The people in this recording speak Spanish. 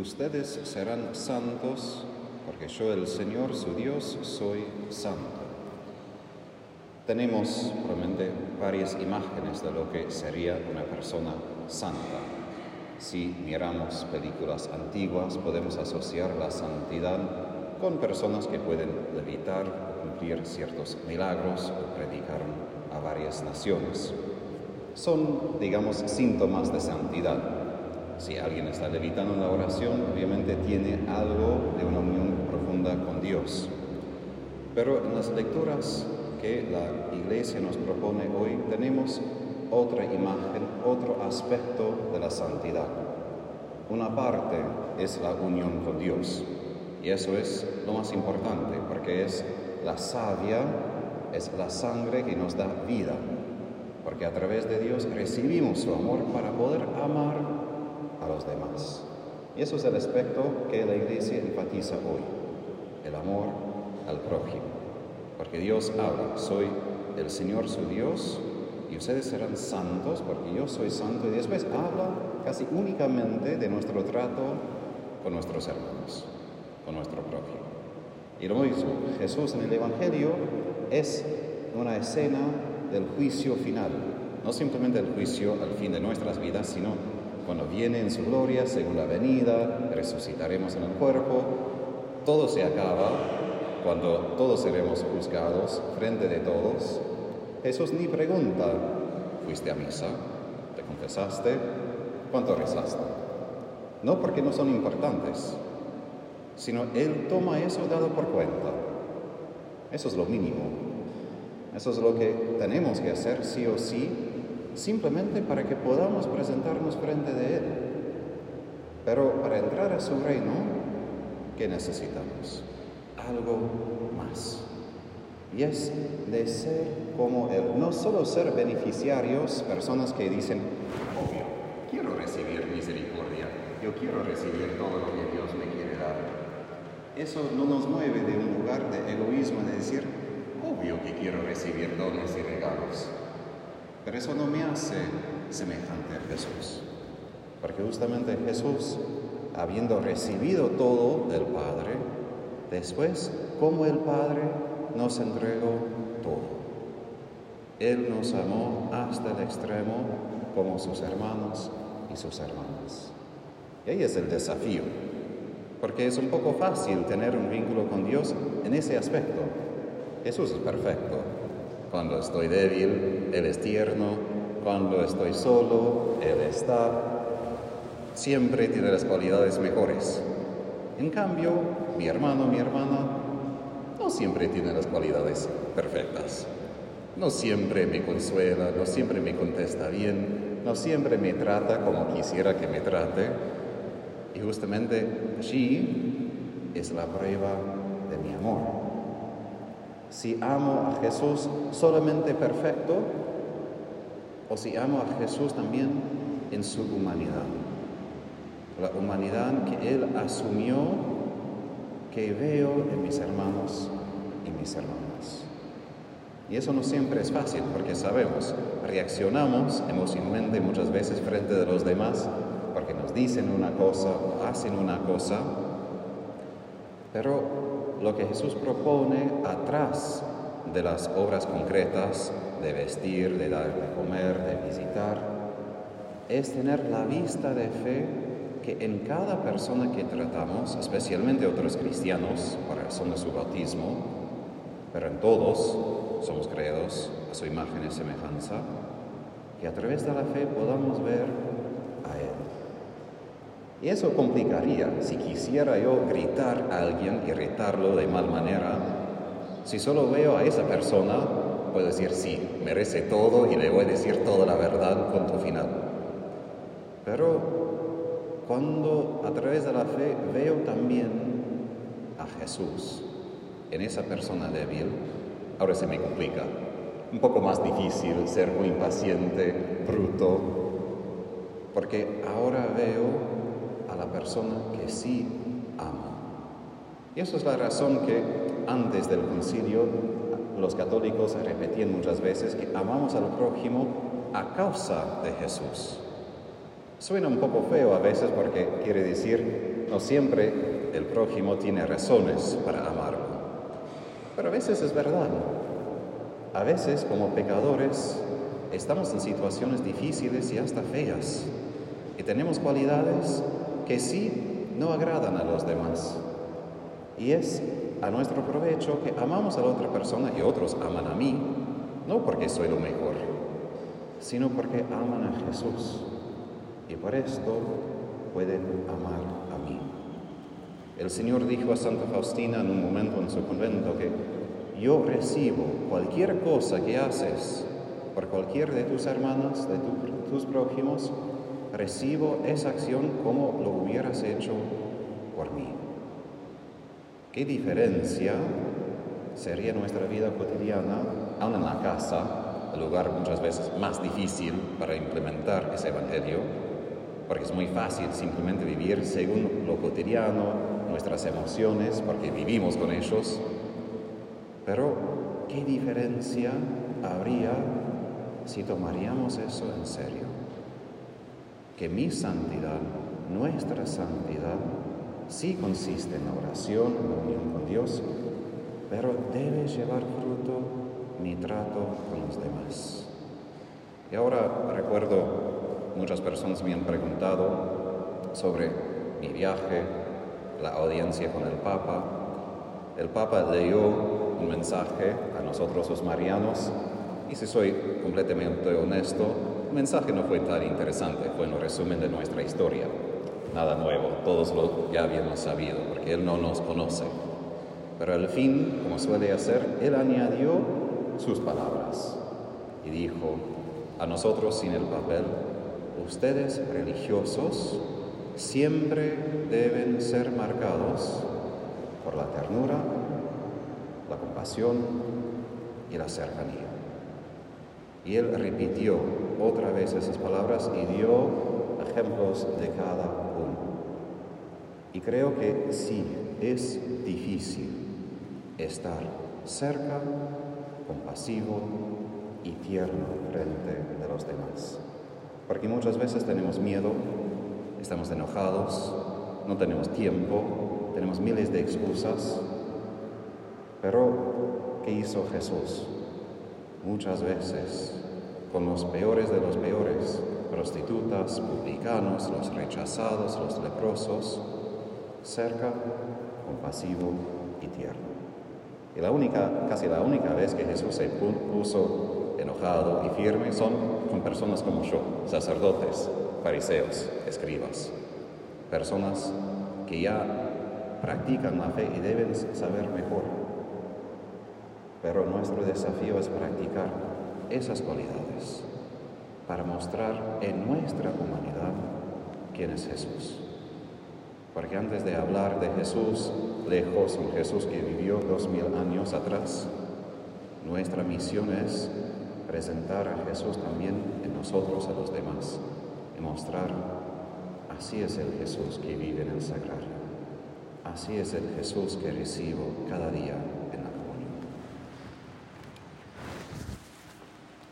Ustedes serán santos porque yo, el Señor, su Dios, soy santo. Tenemos probablemente varias imágenes de lo que sería una persona santa. Si miramos películas antiguas, podemos asociar la santidad con personas que pueden levitar o cumplir ciertos milagros o predicar a varias naciones. Son, digamos, síntomas de santidad. Si alguien está levitando en la oración, obviamente tiene algo de una unión profunda con Dios. Pero en las lecturas que la Iglesia nos propone hoy tenemos otra imagen, otro aspecto de la santidad. Una parte es la unión con Dios y eso es lo más importante porque es la savia, es la sangre que nos da vida, porque a través de Dios recibimos su amor para poder amar a los demás. Y eso es el aspecto que la Iglesia enfatiza hoy, el amor al prójimo, porque Dios habla, soy el Señor su Dios y ustedes serán santos porque yo soy santo y después habla casi únicamente de nuestro trato con nuestros hermanos, con nuestro prójimo. Y lo mismo, Jesús en el Evangelio es una escena del juicio final, no simplemente el juicio al fin de nuestras vidas, sino cuando viene en su gloria, según la venida, resucitaremos en el cuerpo, todo se acaba, cuando todos seremos juzgados frente de todos, Jesús ni pregunta, ¿fuiste a misa? ¿Te confesaste? ¿Cuánto rezaste? No porque no son importantes, sino Él toma eso dado por cuenta. Eso es lo mínimo. Eso es lo que tenemos que hacer sí o sí, simplemente para que podamos presentarnos frente de Él. Pero para entrar a su reino, ¿qué necesitamos? Algo más. Y es de ser como Él, no solo ser beneficiarios, personas que dicen, obvio, quiero recibir misericordia, yo quiero recibir todo lo que Dios me quiere dar. Eso no nos mueve de un lugar de egoísmo, de decir, obvio que quiero recibir dones y regalos. Pero eso no me hace semejante a Jesús. Porque justamente Jesús, habiendo recibido todo del Padre, después, como el Padre, nos entregó todo. Él nos amó hasta el extremo como sus hermanos y sus hermanas. Y ahí es el desafío, porque es un poco fácil tener un vínculo con Dios en ese aspecto. Jesús es perfecto. Cuando estoy débil, Él es tierno. Cuando estoy solo, Él está. Siempre tiene las cualidades mejores. En cambio, mi hermano, mi hermana, no siempre tiene las cualidades perfectas. No siempre me consuela, no siempre me contesta bien, no siempre me trata como quisiera que me trate. Y justamente allí es la prueba de mi amor. Si amo a Jesús solamente perfecto o si amo a Jesús también en su humanidad. La humanidad que Él asumió que veo en mis hermanos y mis hermanas. Y eso no siempre es fácil porque sabemos, reaccionamos emocionalmente muchas veces frente de los demás porque nos dicen una cosa o hacen una cosa, pero lo que Jesús propone atrás de las obras concretas de vestir, de dar de comer, de visitar, es tener la vista de fe que en cada persona que tratamos, especialmente otros cristianos, por razón de su bautismo, pero en todos somos creados a su imagen y semejanza, que a través de la fe podamos ver. Y eso complicaría si quisiera yo gritar a alguien, irritarlo de mal manera. Si solo veo a esa persona, puedo decir sí, merece todo y le voy a decir toda la verdad, punto final. Pero cuando a través de la fe veo también a Jesús en esa persona débil, ahora se me complica. Un poco más difícil ser muy impaciente, bruto, porque ahora veo la persona que sí amo. Y eso es la razón que antes del concilio los católicos repetían muchas veces que amamos al prójimo a causa de Jesús. Suena un poco feo a veces porque quiere decir no siempre el prójimo tiene razones para amarlo. Pero a veces es verdad. A veces como pecadores estamos en situaciones difíciles y hasta feas. Y tenemos cualidades que sí no agradan a los demás. Y es a nuestro provecho que amamos a la otra persona y otros aman a mí, no porque soy lo mejor, sino porque aman a Jesús. Y por esto pueden amar a mí. El Señor dijo a Santa Faustina en un momento en su convento que yo recibo cualquier cosa que haces por cualquier de tus hermanas, de tus prójimos, recibo esa acción como lo hubieras hecho por mí. ¿Qué diferencia sería nuestra vida cotidiana, aún en la casa, el lugar muchas veces más difícil para implementar ese evangelio? Porque es muy fácil simplemente vivir según lo cotidiano, nuestras emociones, porque vivimos con ellos. Pero, ¿qué diferencia habría si tomaríamos eso en serio? Que mi santidad, nuestra santidad, sí consiste en oración, en unión con Dios, pero debe llevar fruto mi trato con los demás. Y ahora recuerdo, muchas personas me han preguntado sobre mi viaje, la audiencia con el Papa. El Papa leyó un mensaje a nosotros los marianos y si soy completamente honesto, el mensaje no fue tan interesante, fue un resumen de nuestra historia nada nuevo, todos lo ya habíamos sabido, porque Él no nos conoce. Pero al fin, como suele hacer, Él añadió sus palabras y dijo, a nosotros sin el papel, ustedes religiosos siempre deben ser marcados por la ternura, la compasión y la cercanía. Y él repitió otra vez esas palabras y dio ejemplos de cada y creo que sí, es difícil estar cerca, compasivo y tierno frente de los demás. Porque muchas veces tenemos miedo, estamos enojados, no tenemos tiempo, tenemos miles de excusas. Pero, ¿qué hizo Jesús? Muchas veces, con los peores de los peores, prostitutas, publicanos, los rechazados, los leprosos, cerca, compasivo y tierno. Y la única, casi la única vez que Jesús se puso enojado y firme son con personas como yo, sacerdotes, fariseos, escribas, personas que ya practican la fe y deben saber mejor. Pero nuestro desafío es practicar esas cualidades para mostrar en nuestra humanidad quién es Jesús. Porque antes de hablar de Jesús, lejos, un Jesús que vivió dos mil años atrás, nuestra misión es presentar a Jesús también en nosotros, a los demás, y mostrar, así es el Jesús que vive en el sagrario, así es el Jesús que recibo cada día